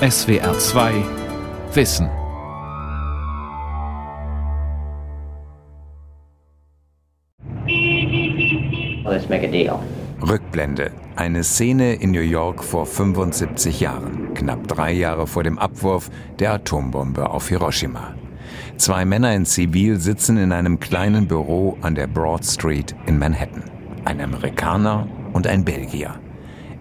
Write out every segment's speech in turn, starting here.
SWR 2 Wissen. Let's make a deal. Rückblende. Eine Szene in New York vor 75 Jahren, knapp drei Jahre vor dem Abwurf der Atombombe auf Hiroshima. Zwei Männer in Zivil sitzen in einem kleinen Büro an der Broad Street in Manhattan. Ein Amerikaner und ein Belgier.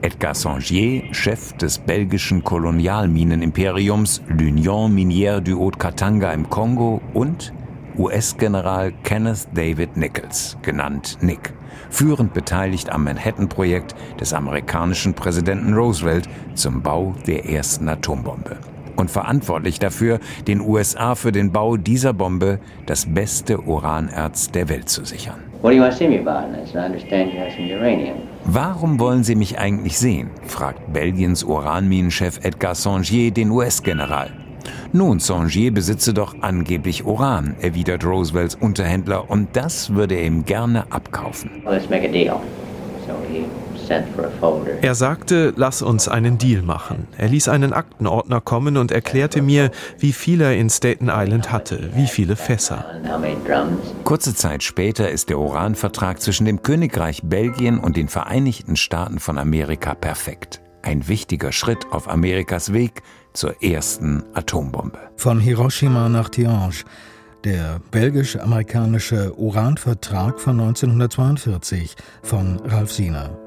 Edgar Sangier, Chef des belgischen Kolonialminenimperiums l'Union Minière du Haut-Katanga im Kongo und US-General Kenneth David Nichols, genannt Nick, führend beteiligt am Manhattan-Projekt des amerikanischen Präsidenten Roosevelt zum Bau der ersten Atombombe. Und verantwortlich dafür, den USA für den Bau dieser Bombe das beste Uranerz der Welt zu sichern. Warum wollen Sie mich eigentlich sehen? fragt Belgiens Uranminenchef Edgar Sangier den US-General. Nun, Sangier besitze doch angeblich Uran, erwidert Roosevelts Unterhändler, und das würde er ihm gerne abkaufen. Let's er sagte, lass uns einen Deal machen. Er ließ einen Aktenordner kommen und erklärte mir, wie viel er in Staten Island hatte, wie viele Fässer. Kurze Zeit später ist der Uranvertrag zwischen dem Königreich Belgien und den Vereinigten Staaten von Amerika perfekt. Ein wichtiger Schritt auf Amerikas Weg zur ersten Atombombe. Von Hiroshima nach Tianjin. Der belgisch-amerikanische Uranvertrag von 1942 von Ralf Siener.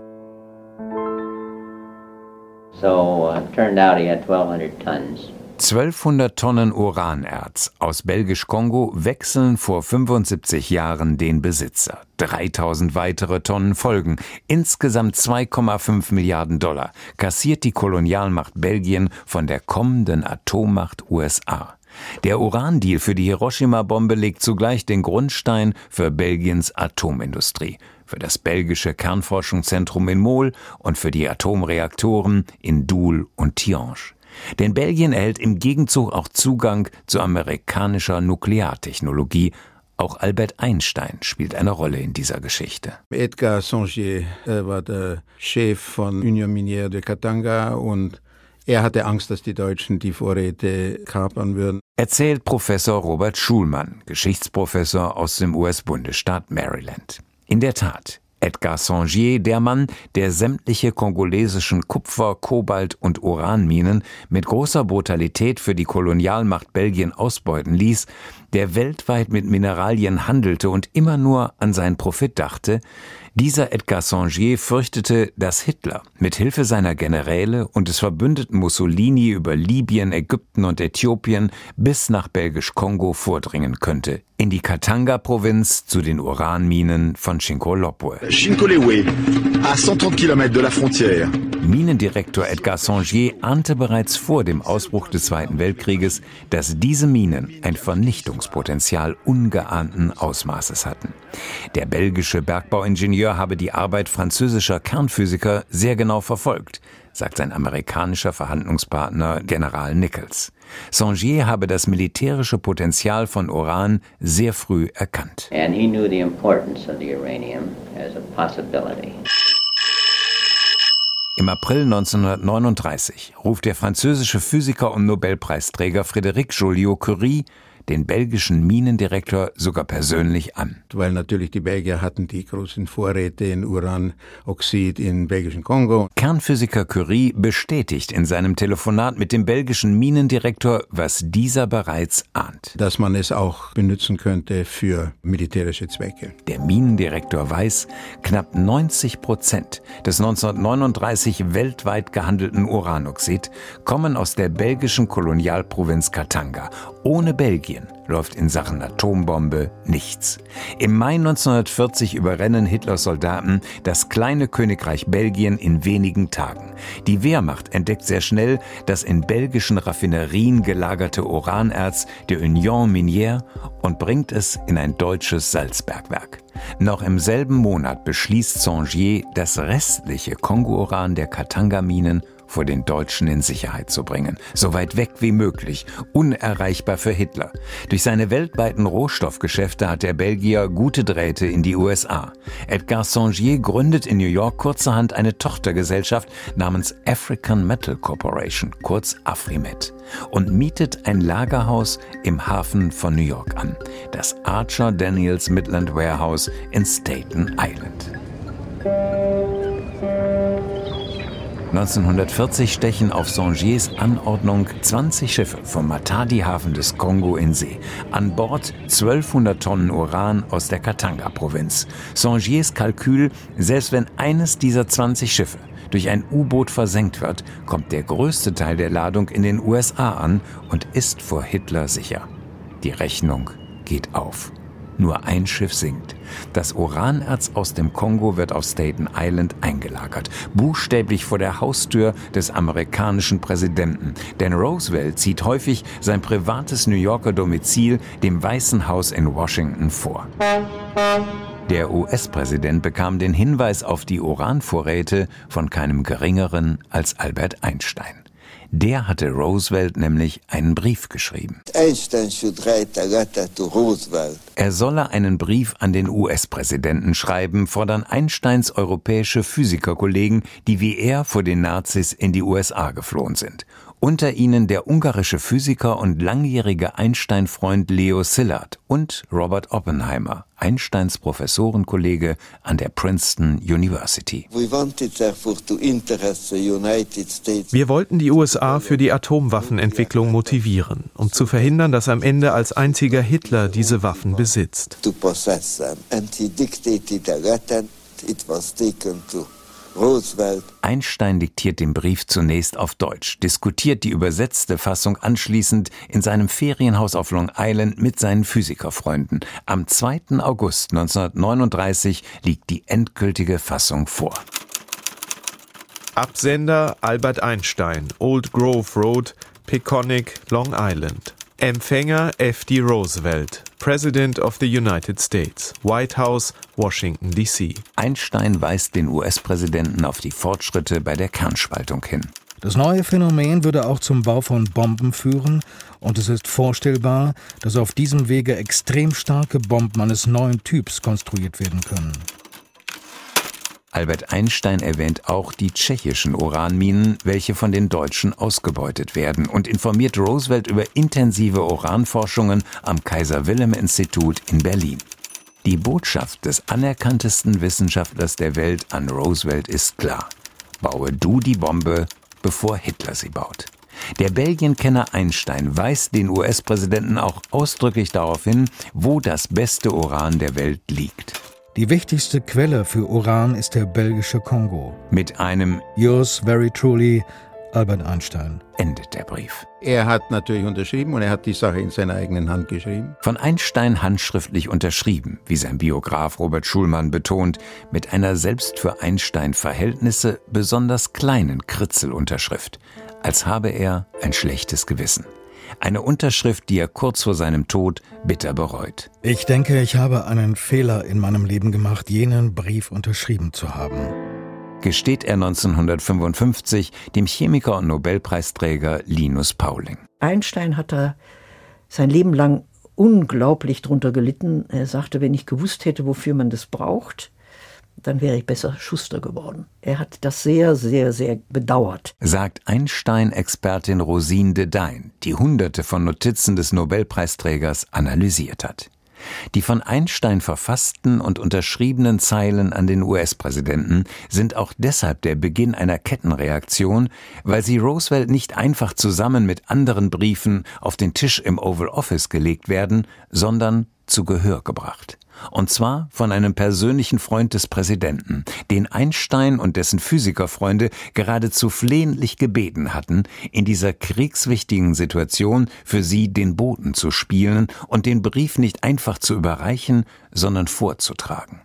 1200 tons. 1200 Tonnen Uranerz aus Belgisch-Kongo wechseln vor 75 Jahren den Besitzer. 3000 weitere Tonnen folgen. Insgesamt 2,5 Milliarden Dollar kassiert die Kolonialmacht Belgien von der kommenden Atommacht USA. Der Urandeal für die Hiroshima-Bombe legt zugleich den Grundstein für Belgiens Atomindustrie für das belgische Kernforschungszentrum in Mol und für die Atomreaktoren in Doul und Tiange. Denn Belgien erhält im Gegenzug auch Zugang zu amerikanischer Nukleartechnologie. Auch Albert Einstein spielt eine Rolle in dieser Geschichte. Edgar Songier war der Chef von Union Minière de Katanga und er hatte Angst, dass die Deutschen die Vorräte kapern würden. Erzählt Professor Robert Schulmann, Geschichtsprofessor aus dem US-Bundesstaat Maryland. In der Tat, Edgar Sangier, der Mann, der sämtliche kongolesischen Kupfer-, Kobalt- und Uranminen mit großer Brutalität für die Kolonialmacht Belgien ausbeuten ließ, der weltweit mit Mineralien handelte und immer nur an seinen Profit dachte, dieser Edgar Sangier fürchtete, dass Hitler mit Hilfe seiner Generäle und des Verbündeten Mussolini über Libyen, Ägypten und Äthiopien bis nach Belgisch-Kongo vordringen könnte, in die Katanga-Provinz zu den Uranminen von Chinkolopwe. Chinkolewé, à 130 km de la frontière. Minendirektor Edgar Sangier ahnte bereits vor dem Ausbruch des Zweiten Weltkrieges, dass diese Minen ein Vernichtungspotenzial ungeahnten Ausmaßes hatten. Der belgische Bergbauingenieur Ingenieur habe die Arbeit französischer Kernphysiker sehr genau verfolgt, sagt sein amerikanischer Verhandlungspartner General Nichols. Sangier habe das militärische Potenzial von Uran sehr früh erkannt. And he knew the importance of the uranium as a possibility. Im April 1939 ruft der französische Physiker und Nobelpreisträger Frédéric Joliot-Curie den belgischen Minendirektor sogar persönlich an. Weil natürlich die Belgier hatten die großen Vorräte in Uranoxid im belgischen Kongo. Kernphysiker Curie bestätigt in seinem Telefonat mit dem belgischen Minendirektor, was dieser bereits ahnt. Dass man es auch benutzen könnte für militärische Zwecke. Der Minendirektor weiß, knapp 90 Prozent des 1939 weltweit gehandelten Uranoxid kommen aus der belgischen Kolonialprovinz Katanga. Ohne Belgien Belgien läuft in Sachen Atombombe nichts. Im Mai 1940 überrennen Hitlers Soldaten das kleine Königreich Belgien in wenigen Tagen. Die Wehrmacht entdeckt sehr schnell das in belgischen Raffinerien gelagerte Uranerz der Union Minière und bringt es in ein deutsches Salzbergwerk. Noch im selben Monat beschließt Sangier, das restliche Kongo-Uran der Katanga-Minen vor den Deutschen in Sicherheit zu bringen. So weit weg wie möglich, unerreichbar für Hitler. Durch seine weltweiten Rohstoffgeschäfte hat der Belgier gute Drähte in die USA. Edgar Songier gründet in New York kurzerhand eine Tochtergesellschaft namens African Metal Corporation, kurz Afrimet, und mietet ein Lagerhaus im Hafen von New York an, das Archer Daniels Midland Warehouse in Staten Island. 1940 stechen auf Songiers Anordnung 20 Schiffe vom Matadi-Hafen des Kongo in See. An Bord 1200 Tonnen Uran aus der Katanga-Provinz. Songiers Kalkül, selbst wenn eines dieser 20 Schiffe durch ein U-Boot versenkt wird, kommt der größte Teil der Ladung in den USA an und ist vor Hitler sicher. Die Rechnung geht auf. Nur ein Schiff sinkt. Das Uranerz aus dem Kongo wird auf Staten Island eingelagert, buchstäblich vor der Haustür des amerikanischen Präsidenten. Denn Roosevelt zieht häufig sein privates New Yorker Domizil dem Weißen Haus in Washington vor. Der US-Präsident bekam den Hinweis auf die Uranvorräte von keinem geringeren als Albert Einstein. Der hatte Roosevelt nämlich einen Brief geschrieben. Einstein should write a letter to Roosevelt. Er solle einen Brief an den US-Präsidenten schreiben, fordern Einsteins europäische Physikerkollegen, die wie er vor den Nazis in die USA geflohen sind unter ihnen der ungarische Physiker und langjährige Einstein-Freund Leo Szilard und Robert Oppenheimer, Einsteins Professorenkollege an der Princeton University. Wir wollten die USA für die Atomwaffenentwicklung motivieren, um zu verhindern, dass am Ende als einziger Hitler diese Waffen besitzt. It was taken to Roosevelt. Einstein diktiert den Brief zunächst auf Deutsch, diskutiert die übersetzte Fassung anschließend in seinem Ferienhaus auf Long Island mit seinen Physikerfreunden. Am 2. August 1939 liegt die endgültige Fassung vor. Absender Albert Einstein, Old Grove Road, Peconic, Long Island. Empfänger F.D. Roosevelt, President of the United States, White House, Washington, D.C. Einstein weist den US-Präsidenten auf die Fortschritte bei der Kernspaltung hin. Das neue Phänomen würde auch zum Bau von Bomben führen, und es ist vorstellbar, dass auf diesem Wege extrem starke Bomben eines neuen Typs konstruiert werden können. Albert Einstein erwähnt auch die tschechischen Uranminen, welche von den Deutschen ausgebeutet werden und informiert Roosevelt über intensive Uranforschungen am Kaiser Wilhelm Institut in Berlin. Die Botschaft des anerkanntesten Wissenschaftlers der Welt an Roosevelt ist klar. Baue du die Bombe, bevor Hitler sie baut. Der Belgienkenner Einstein weist den US-Präsidenten auch ausdrücklich darauf hin, wo das beste Uran der Welt liegt. Die wichtigste Quelle für Uran ist der belgische Kongo. Mit einem Yours very truly, Albert Einstein. Endet der Brief. Er hat natürlich unterschrieben und er hat die Sache in seiner eigenen Hand geschrieben. Von Einstein handschriftlich unterschrieben, wie sein Biograf Robert Schulmann betont, mit einer selbst für Einstein Verhältnisse besonders kleinen Kritzelunterschrift, als habe er ein schlechtes Gewissen. Eine Unterschrift, die er kurz vor seinem Tod bitter bereut. Ich denke, ich habe einen Fehler in meinem Leben gemacht, jenen Brief unterschrieben zu haben. Gesteht er 1955 dem Chemiker und Nobelpreisträger Linus Pauling. Einstein hat da sein Leben lang unglaublich drunter gelitten. Er sagte, wenn ich gewusst hätte, wofür man das braucht, dann wäre ich besser Schuster geworden. Er hat das sehr, sehr, sehr bedauert. Sagt Einstein-Expertin Rosine de Dein, die hunderte von Notizen des Nobelpreisträgers analysiert hat. Die von Einstein verfassten und unterschriebenen Zeilen an den US-Präsidenten sind auch deshalb der Beginn einer Kettenreaktion, weil sie Roosevelt nicht einfach zusammen mit anderen Briefen auf den Tisch im Oval Office gelegt werden, sondern zu Gehör gebracht. Und zwar von einem persönlichen Freund des Präsidenten, den Einstein und dessen Physikerfreunde geradezu flehentlich gebeten hatten, in dieser kriegswichtigen Situation für sie den Boten zu spielen und den Brief nicht einfach zu überreichen, sondern vorzutragen.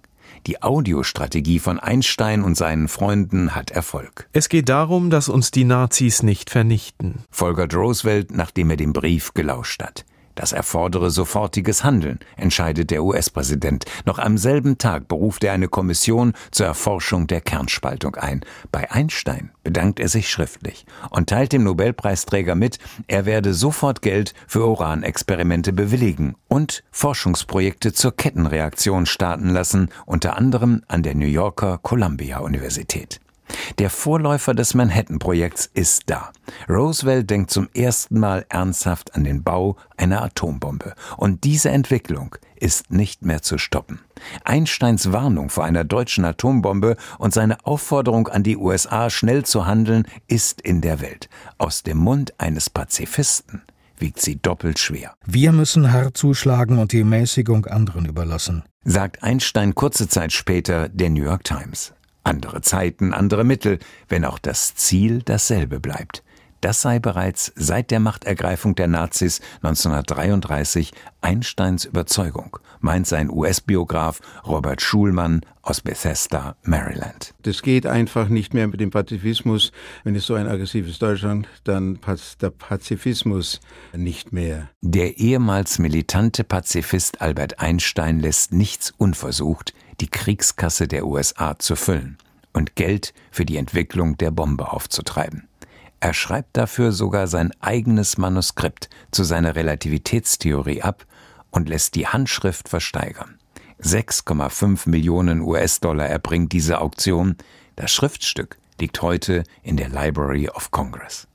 Die Audiostrategie von Einstein und seinen Freunden hat Erfolg. Es geht darum, dass uns die Nazis nicht vernichten, folgert Roosevelt, nachdem er dem Brief gelauscht hat. Das erfordere sofortiges Handeln, entscheidet der US-Präsident. Noch am selben Tag beruft er eine Kommission zur Erforschung der Kernspaltung ein. Bei Einstein bedankt er sich schriftlich und teilt dem Nobelpreisträger mit, er werde sofort Geld für Uranexperimente bewilligen und Forschungsprojekte zur Kettenreaktion starten lassen, unter anderem an der New Yorker Columbia Universität. Der Vorläufer des Manhattan-Projekts ist da. Roosevelt denkt zum ersten Mal ernsthaft an den Bau einer Atombombe. Und diese Entwicklung ist nicht mehr zu stoppen. Einsteins Warnung vor einer deutschen Atombombe und seine Aufforderung an die USA, schnell zu handeln, ist in der Welt. Aus dem Mund eines Pazifisten wiegt sie doppelt schwer. Wir müssen hart zuschlagen und die Mäßigung anderen überlassen, sagt Einstein kurze Zeit später der New York Times. Andere Zeiten, andere Mittel, wenn auch das Ziel dasselbe bleibt. Das sei bereits seit der Machtergreifung der Nazis 1933 Einsteins Überzeugung, meint sein US-Biograf Robert Schulmann aus Bethesda, Maryland. Das geht einfach nicht mehr mit dem Pazifismus. Wenn es so ein aggressives Deutschland, dann passt der Pazifismus nicht mehr. Der ehemals militante Pazifist Albert Einstein lässt nichts unversucht, die Kriegskasse der USA zu füllen und Geld für die Entwicklung der Bombe aufzutreiben. Er schreibt dafür sogar sein eigenes Manuskript zu seiner Relativitätstheorie ab und lässt die Handschrift versteigern. 6,5 Millionen US-Dollar erbringt diese Auktion. Das Schriftstück liegt heute in der Library of Congress.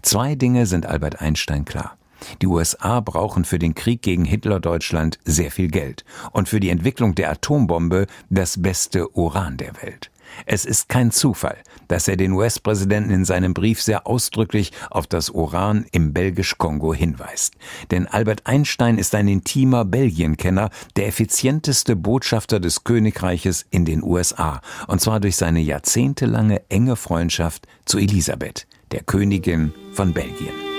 Zwei Dinge sind Albert Einstein klar. Die USA brauchen für den Krieg gegen Hitler-Deutschland sehr viel Geld und für die Entwicklung der Atombombe das beste Uran der Welt. Es ist kein Zufall, dass er den US-Präsidenten in seinem Brief sehr ausdrücklich auf das Uran im Belgisch-Kongo hinweist. Denn Albert Einstein ist ein intimer Belgienkenner, der effizienteste Botschafter des Königreiches in den USA, und zwar durch seine jahrzehntelange enge Freundschaft zu Elisabeth, der Königin von Belgien.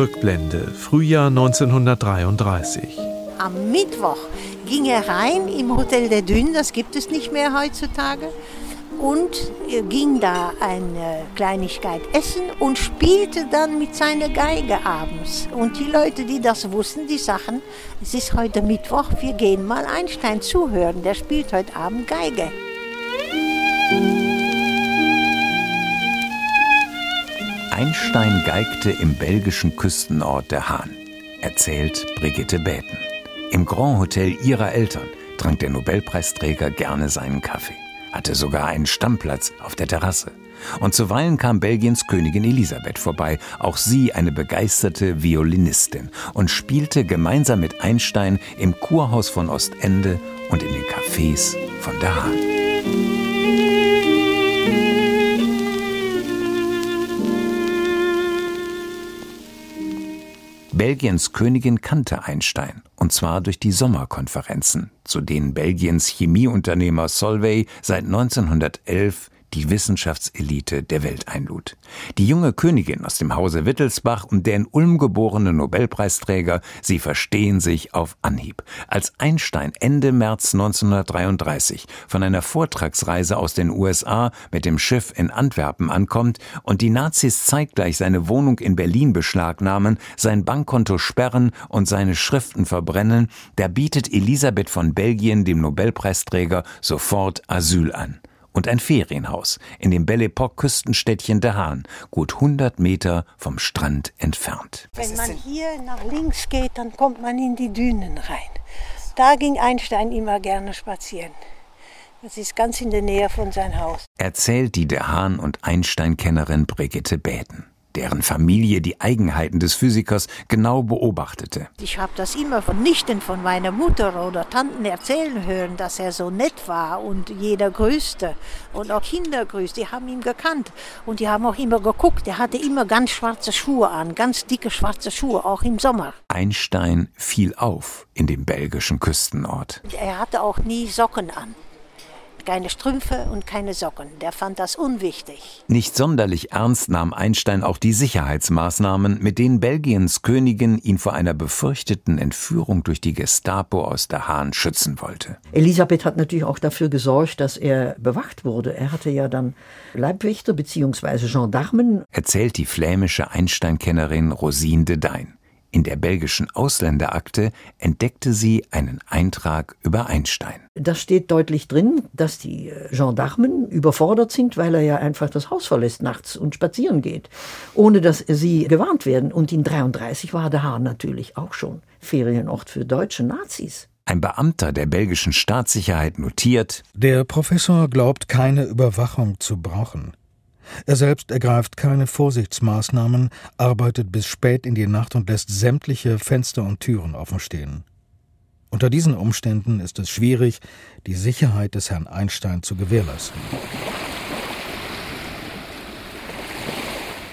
Rückblende, Frühjahr 1933. Am Mittwoch ging er rein im Hotel der Dünn, das gibt es nicht mehr heutzutage, und ging da eine Kleinigkeit essen und spielte dann mit seiner Geige abends. Und die Leute, die das wussten, die sagten, es ist heute Mittwoch, wir gehen mal Einstein zuhören, der spielt heute Abend Geige. Einstein geigte im belgischen Küstenort der Hahn, erzählt Brigitte Bäten. Im Grand Hotel ihrer Eltern trank der Nobelpreisträger gerne seinen Kaffee, hatte sogar einen Stammplatz auf der Terrasse. Und zuweilen kam Belgiens Königin Elisabeth vorbei, auch sie eine begeisterte Violinistin, und spielte gemeinsam mit Einstein im Kurhaus von Ostende und in den Cafés von der Hahn. Belgiens Königin kannte Einstein, und zwar durch die Sommerkonferenzen, zu denen Belgiens Chemieunternehmer Solvay seit 1911 die Wissenschaftselite der Welt einlud. Die junge Königin aus dem Hause Wittelsbach und der in Ulm geborene Nobelpreisträger, sie verstehen sich auf Anhieb. Als Einstein Ende März 1933 von einer Vortragsreise aus den USA mit dem Schiff in Antwerpen ankommt und die Nazis zeitgleich seine Wohnung in Berlin beschlagnahmen, sein Bankkonto sperren und seine Schriften verbrennen, da bietet Elisabeth von Belgien dem Nobelpreisträger sofort Asyl an und ein Ferienhaus in dem Belle Epoque Küstenstädtchen Der Hahn, gut 100 Meter vom Strand entfernt. Wenn man hier nach links geht, dann kommt man in die Dünen rein. Da ging Einstein immer gerne spazieren. Das ist ganz in der Nähe von seinem Haus. Erzählt die Der Hahn und Einstein-Kennerin Brigitte Bäden deren Familie die Eigenheiten des Physikers genau beobachtete. Ich habe das immer von Nichten von meiner Mutter oder Tanten erzählen hören, dass er so nett war und jeder grüßte und auch Kinder grüßt. Die haben ihn gekannt und die haben auch immer geguckt. Er hatte immer ganz schwarze Schuhe an, ganz dicke schwarze Schuhe, auch im Sommer. Einstein fiel auf in dem belgischen Küstenort. Er hatte auch nie Socken an. Keine Strümpfe und keine Socken. Der fand das unwichtig. Nicht sonderlich ernst nahm Einstein auch die Sicherheitsmaßnahmen, mit denen Belgiens Königin ihn vor einer befürchteten Entführung durch die Gestapo aus der Hahn schützen wollte. Elisabeth hat natürlich auch dafür gesorgt, dass er bewacht wurde. Er hatte ja dann Leibwächter bzw. Gendarmen. Erzählt die flämische Einstein-Kennerin Rosine de Dein. In der belgischen Ausländerakte entdeckte sie einen Eintrag über Einstein. Da steht deutlich drin, dass die äh, Gendarmen überfordert sind, weil er ja einfach das Haus verlässt nachts und spazieren geht, ohne dass sie gewarnt werden. Und in 33 war der Hahn natürlich auch schon Ferienort für deutsche Nazis. Ein Beamter der belgischen Staatssicherheit notiert, der Professor glaubt keine Überwachung zu brauchen. Er selbst ergreift keine Vorsichtsmaßnahmen, arbeitet bis spät in die Nacht und lässt sämtliche Fenster und Türen offen stehen. Unter diesen Umständen ist es schwierig, die Sicherheit des Herrn Einstein zu gewährleisten.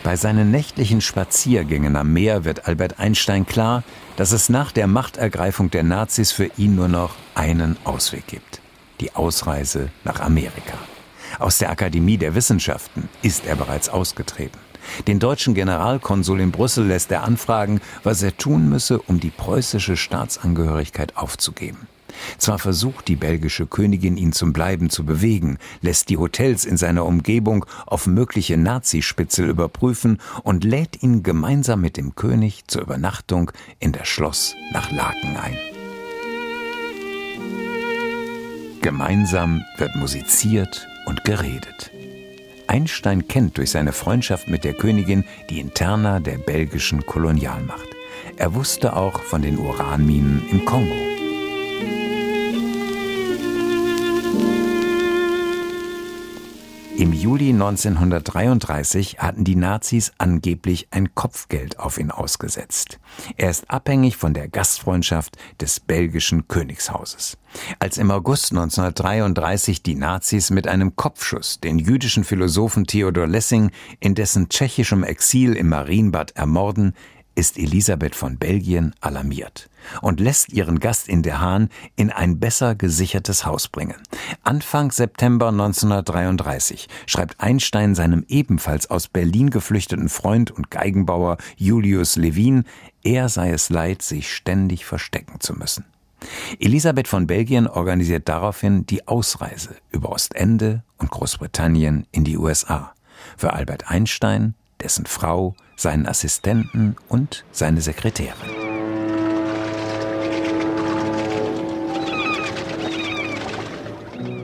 Bei seinen nächtlichen Spaziergängen am Meer wird Albert Einstein klar, dass es nach der Machtergreifung der Nazis für ihn nur noch einen Ausweg gibt. Die Ausreise nach Amerika. Aus der Akademie der Wissenschaften ist er bereits ausgetreten. Den deutschen Generalkonsul in Brüssel lässt er anfragen, was er tun müsse, um die preußische Staatsangehörigkeit aufzugeben. Zwar versucht die belgische Königin ihn zum Bleiben zu bewegen, lässt die Hotels in seiner Umgebung auf mögliche Nazispitzel überprüfen und lädt ihn gemeinsam mit dem König zur Übernachtung in das Schloss nach Laken ein. Gemeinsam wird musiziert und geredet. Einstein kennt durch seine Freundschaft mit der Königin die Interna der belgischen Kolonialmacht. Er wusste auch von den Uranminen im Kongo. Im Juli 1933 hatten die Nazis angeblich ein Kopfgeld auf ihn ausgesetzt. Er ist abhängig von der Gastfreundschaft des belgischen Königshauses. Als im August 1933 die Nazis mit einem Kopfschuss den jüdischen Philosophen Theodor Lessing in dessen tschechischem Exil im Marienbad ermorden, ist Elisabeth von Belgien alarmiert und lässt ihren Gast in der Hahn in ein besser gesichertes Haus bringen. Anfang September 1933 schreibt Einstein seinem ebenfalls aus Berlin geflüchteten Freund und Geigenbauer Julius Levin, er sei es leid, sich ständig verstecken zu müssen. Elisabeth von Belgien organisiert daraufhin die Ausreise über Ostende und Großbritannien in die USA. Für Albert Einstein, dessen Frau, seinen Assistenten und seine Sekretärin.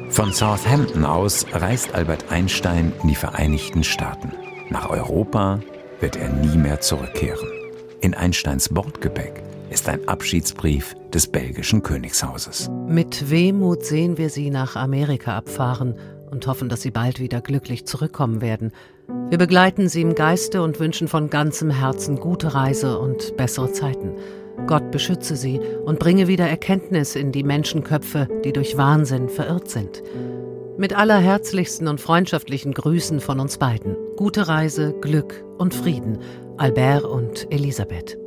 Von Southampton aus reist Albert Einstein in die Vereinigten Staaten. Nach Europa wird er nie mehr zurückkehren. In Einsteins Bordgepäck ist ein Abschiedsbrief des belgischen Königshauses. Mit Wehmut sehen wir sie nach Amerika abfahren und hoffen, dass sie bald wieder glücklich zurückkommen werden. Wir begleiten sie im Geiste und wünschen von ganzem Herzen gute Reise und bessere Zeiten. Gott beschütze sie und bringe wieder Erkenntnis in die Menschenköpfe, die durch Wahnsinn verirrt sind. Mit allerherzlichsten und freundschaftlichen Grüßen von uns beiden. Gute Reise, Glück und Frieden. Albert und Elisabeth.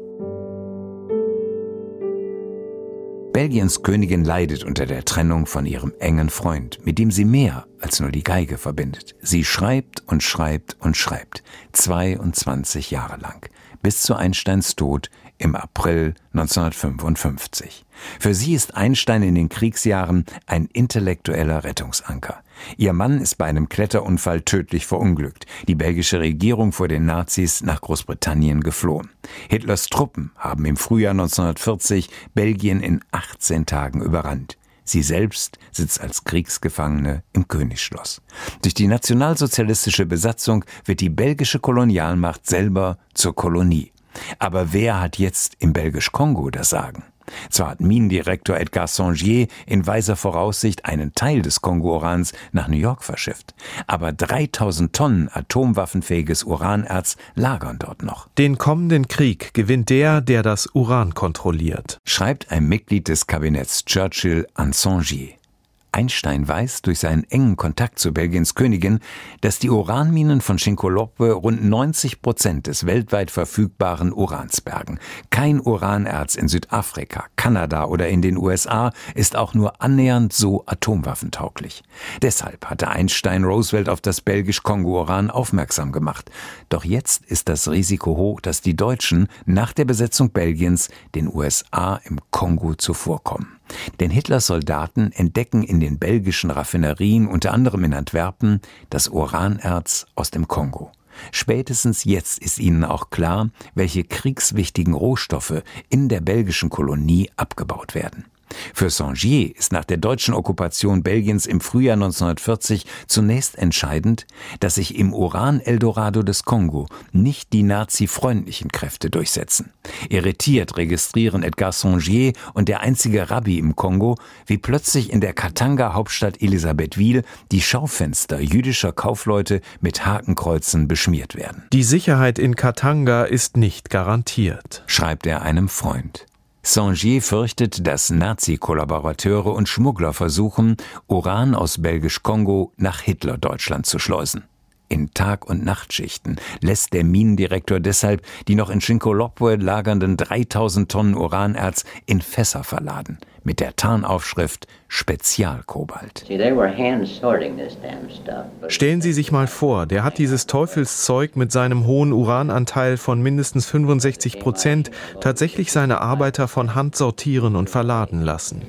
Belgiens Königin leidet unter der Trennung von ihrem engen Freund, mit dem sie mehr als nur die Geige verbindet. Sie schreibt und schreibt und schreibt, 22 Jahre lang, bis zu Einsteins Tod im April 1955. Für sie ist Einstein in den Kriegsjahren ein intellektueller Rettungsanker. Ihr Mann ist bei einem Kletterunfall tödlich verunglückt. Die belgische Regierung vor den Nazis nach Großbritannien geflohen. Hitlers Truppen haben im Frühjahr 1940 Belgien in 18 Tagen überrannt. Sie selbst sitzt als Kriegsgefangene im Königsschloss. Durch die nationalsozialistische Besatzung wird die belgische Kolonialmacht selber zur Kolonie. Aber wer hat jetzt im Belgisch-Kongo das Sagen? Zwar hat Minendirektor Edgar Songier in weiser Voraussicht einen Teil des Kongo-Urans nach New York verschifft, aber 3000 Tonnen atomwaffenfähiges Uranerz lagern dort noch. Den kommenden Krieg gewinnt der, der das Uran kontrolliert, schreibt ein Mitglied des Kabinetts Churchill an Songier. Einstein weiß durch seinen engen Kontakt zu Belgiens Königin, dass die Uranminen von Shinkolokwe rund 90 Prozent des weltweit verfügbaren Urans bergen. Kein Uranerz in Südafrika, Kanada oder in den USA ist auch nur annähernd so atomwaffentauglich. Deshalb hatte Einstein Roosevelt auf das belgisch-Kongo-Uran aufmerksam gemacht. Doch jetzt ist das Risiko hoch, dass die Deutschen nach der Besetzung Belgiens den USA im Kongo zuvorkommen. Denn Hitlers Soldaten entdecken in den belgischen Raffinerien, unter anderem in Antwerpen, das Uranerz aus dem Kongo. Spätestens jetzt ist ihnen auch klar, welche kriegswichtigen Rohstoffe in der belgischen Kolonie abgebaut werden. Für Sangier ist nach der deutschen Okkupation Belgiens im Frühjahr 1940 zunächst entscheidend, dass sich im Uran-Eldorado des Kongo nicht die nazi-freundlichen Kräfte durchsetzen. Irritiert registrieren Edgar Sangier und der einzige Rabbi im Kongo, wie plötzlich in der Katanga-Hauptstadt Elisabethville die Schaufenster jüdischer Kaufleute mit Hakenkreuzen beschmiert werden. Die Sicherheit in Katanga ist nicht garantiert, schreibt er einem Freund. Sangier fürchtet, dass Nazi-Kollaborateure und Schmuggler versuchen, Uran aus Belgisch-Kongo nach Hitler-Deutschland zu schleusen. In Tag- und Nachtschichten lässt der Minendirektor deshalb die noch in Shinkolokwe lagernden 3000 Tonnen Uranerz in Fässer verladen, mit der Tarnaufschrift Spezialkobalt. Stellen Sie sich mal vor, der hat dieses Teufelszeug mit seinem hohen Urananteil von mindestens 65 Prozent tatsächlich seine Arbeiter von Hand sortieren und verladen lassen.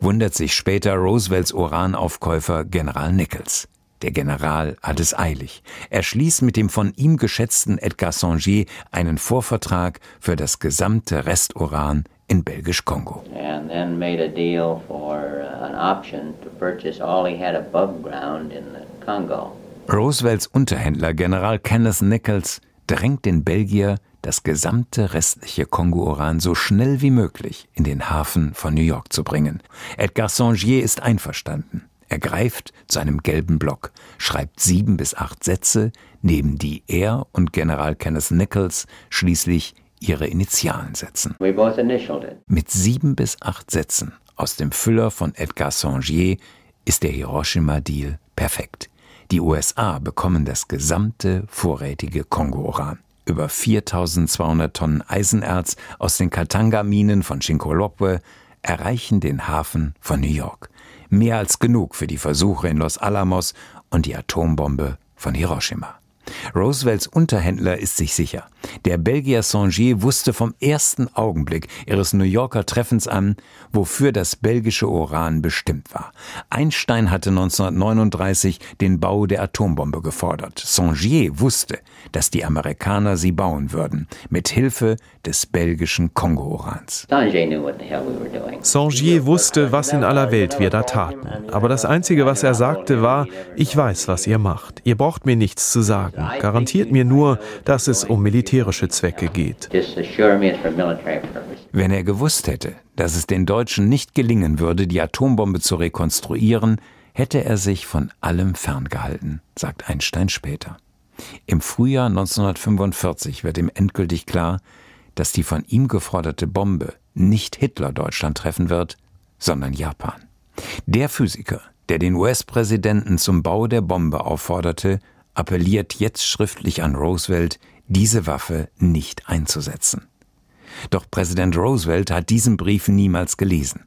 Wundert sich später Roosevelts Uranaufkäufer General Nichols. Der General hat es eilig. Er schließt mit dem von ihm geschätzten Edgar Sangier einen Vorvertrag für das gesamte Resturan in Belgisch-Kongo. Roosevelts Unterhändler General Kenneth Nichols drängt den Belgier, das gesamte restliche Kongo-Uran so schnell wie möglich in den Hafen von New York zu bringen. Edgar Sangier ist einverstanden. Er greift zu einem gelben Block, schreibt sieben bis acht Sätze, neben die er und General Kenneth Nichols schließlich ihre Initialen setzen. Mit sieben bis acht Sätzen aus dem Füller von Edgar Sangier ist der Hiroshima-Deal perfekt. Die USA bekommen das gesamte vorrätige Kongo-Uran. Über 4200 Tonnen Eisenerz aus den Katanga-Minen von Shinkolokwe erreichen den Hafen von New York. Mehr als genug für die Versuche in Los Alamos und die Atombombe von Hiroshima. Roosevelts Unterhändler ist sich sicher. Der Belgier Sangier wusste vom ersten Augenblick ihres New Yorker Treffens an, wofür das belgische Uran bestimmt war. Einstein hatte 1939 den Bau der Atombombe gefordert. Sangier wusste, dass die Amerikaner sie bauen würden, mit Hilfe des belgischen Kongo-Urans. Sangier wusste, was in aller Welt wir da taten. Aber das Einzige, was er sagte, war, ich weiß, was ihr macht. Ihr braucht mir nichts zu sagen. Garantiert mir nur, dass es um militärische Zwecke geht. Wenn er gewusst hätte, dass es den Deutschen nicht gelingen würde, die Atombombe zu rekonstruieren, hätte er sich von allem ferngehalten, sagt Einstein später. Im Frühjahr 1945 wird ihm endgültig klar, dass die von ihm geforderte Bombe nicht Hitler-Deutschland treffen wird, sondern Japan. Der Physiker, der den US-Präsidenten zum Bau der Bombe aufforderte, appelliert jetzt schriftlich an Roosevelt, diese Waffe nicht einzusetzen. Doch Präsident Roosevelt hat diesen Brief niemals gelesen.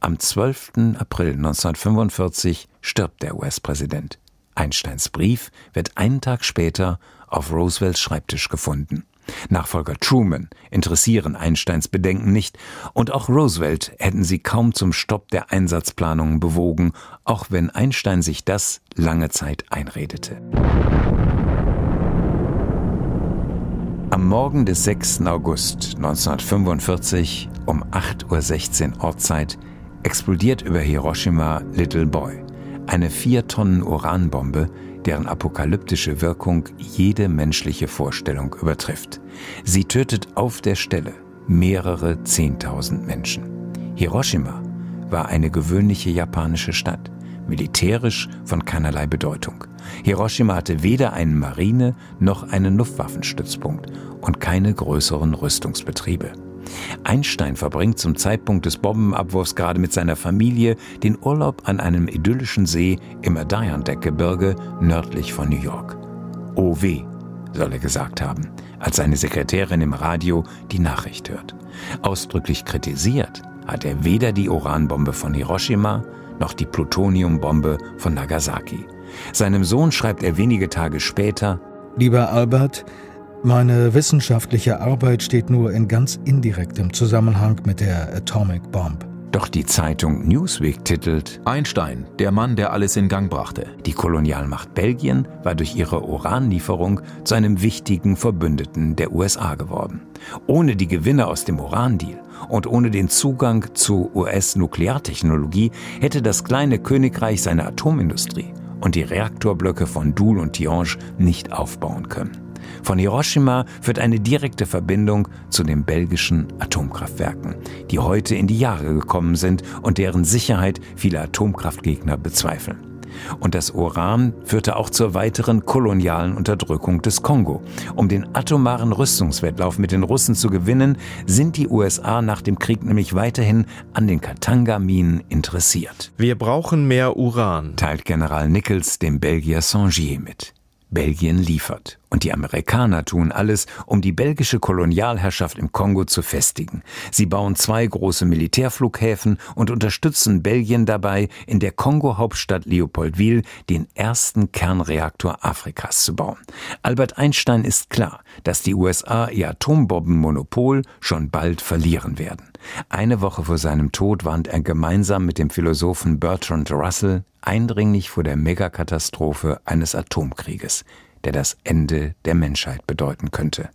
Am 12. April 1945 stirbt der US-Präsident. Einsteins Brief wird einen Tag später auf Roosevelts Schreibtisch gefunden. Nachfolger Truman interessieren Einsteins Bedenken nicht, und auch Roosevelt hätten sie kaum zum Stopp der Einsatzplanungen bewogen, auch wenn Einstein sich das lange Zeit einredete. Am Morgen des 6. August 1945 um 8.16 Uhr Ortszeit explodiert über Hiroshima Little Boy, eine 4 Tonnen Uranbombe, deren apokalyptische Wirkung jede menschliche Vorstellung übertrifft. Sie tötet auf der Stelle mehrere Zehntausend Menschen. Hiroshima war eine gewöhnliche japanische Stadt, militärisch von keinerlei Bedeutung. Hiroshima hatte weder einen Marine- noch einen Luftwaffenstützpunkt und keine größeren Rüstungsbetriebe. Einstein verbringt zum Zeitpunkt des Bombenabwurfs gerade mit seiner Familie den Urlaub an einem idyllischen See im Adirondack-Gebirge nördlich von New York. Oh weh, soll er gesagt haben, als seine Sekretärin im Radio die Nachricht hört. Ausdrücklich kritisiert hat er weder die Uranbombe von Hiroshima noch die Plutoniumbombe von Nagasaki. Seinem Sohn schreibt er wenige Tage später Lieber Albert, meine wissenschaftliche Arbeit steht nur in ganz indirektem Zusammenhang mit der Atomic Bomb. Doch die Zeitung Newsweek titelt Einstein, der Mann, der alles in Gang brachte. Die Kolonialmacht Belgien war durch ihre Uranlieferung zu einem wichtigen Verbündeten der USA geworden. Ohne die Gewinne aus dem Urandeal und ohne den Zugang zu US-Nukleartechnologie hätte das kleine Königreich seine Atomindustrie und die Reaktorblöcke von Doul und Tihange nicht aufbauen können. Von Hiroshima führt eine direkte Verbindung zu den belgischen Atomkraftwerken, die heute in die Jahre gekommen sind und deren Sicherheit viele Atomkraftgegner bezweifeln. Und das Uran führte auch zur weiteren kolonialen Unterdrückung des Kongo. Um den atomaren Rüstungswettlauf mit den Russen zu gewinnen, sind die USA nach dem Krieg nämlich weiterhin an den Katanga-Minen interessiert. Wir brauchen mehr Uran, teilt General Nichols dem Belgier Sangier mit. Belgien liefert. Und die Amerikaner tun alles, um die belgische Kolonialherrschaft im Kongo zu festigen. Sie bauen zwei große Militärflughäfen und unterstützen Belgien dabei, in der Kongo-Hauptstadt Leopoldville den ersten Kernreaktor Afrikas zu bauen. Albert Einstein ist klar, dass die USA ihr Atombombenmonopol schon bald verlieren werden. Eine Woche vor seinem Tod warnt er gemeinsam mit dem Philosophen Bertrand Russell eindringlich vor der Megakatastrophe eines Atomkrieges, der das Ende der Menschheit bedeuten könnte.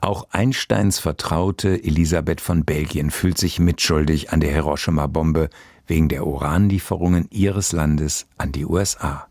Auch Einsteins Vertraute Elisabeth von Belgien fühlt sich mitschuldig an der Hiroshima-Bombe wegen der Uranlieferungen ihres Landes an die USA.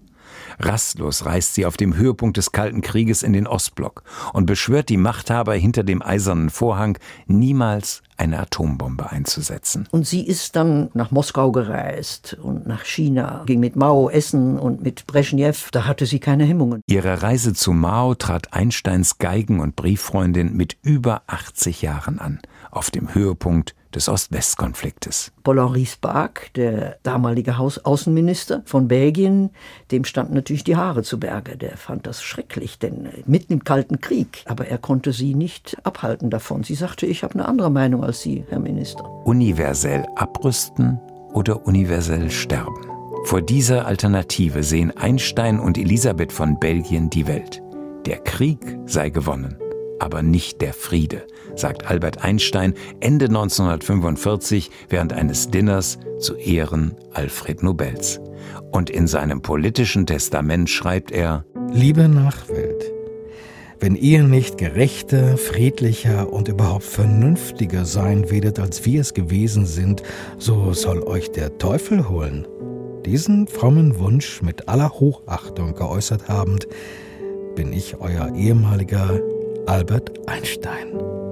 Rastlos reist sie auf dem Höhepunkt des Kalten Krieges in den Ostblock und beschwört die Machthaber hinter dem eisernen Vorhang, niemals eine Atombombe einzusetzen. Und sie ist dann nach Moskau gereist und nach China, ging mit Mao essen und mit Brezhnev, da hatte sie keine Hemmungen. Ihre Reise zu Mao trat Einsteins Geigen- und Brieffreundin mit über 80 Jahren an, auf dem Höhepunkt des Ost-West-Konfliktes. Paul-Henri Spaak, der damalige Außenminister von Belgien, dem standen natürlich die Haare zu Berge. Der fand das schrecklich, denn mitten im Kalten Krieg. Aber er konnte sie nicht abhalten davon. Sie sagte, ich habe eine andere Meinung als Sie, Herr Minister. Universell abrüsten oder universell sterben? Vor dieser Alternative sehen Einstein und Elisabeth von Belgien die Welt. Der Krieg sei gewonnen, aber nicht der Friede sagt Albert Einstein Ende 1945 während eines Dinners zu Ehren Alfred Nobels. Und in seinem politischen Testament schreibt er Liebe Nachwelt, wenn ihr nicht gerechter, friedlicher und überhaupt vernünftiger sein werdet, als wir es gewesen sind, so soll euch der Teufel holen. Diesen frommen Wunsch mit aller Hochachtung geäußert habend, bin ich euer ehemaliger Albert Einstein.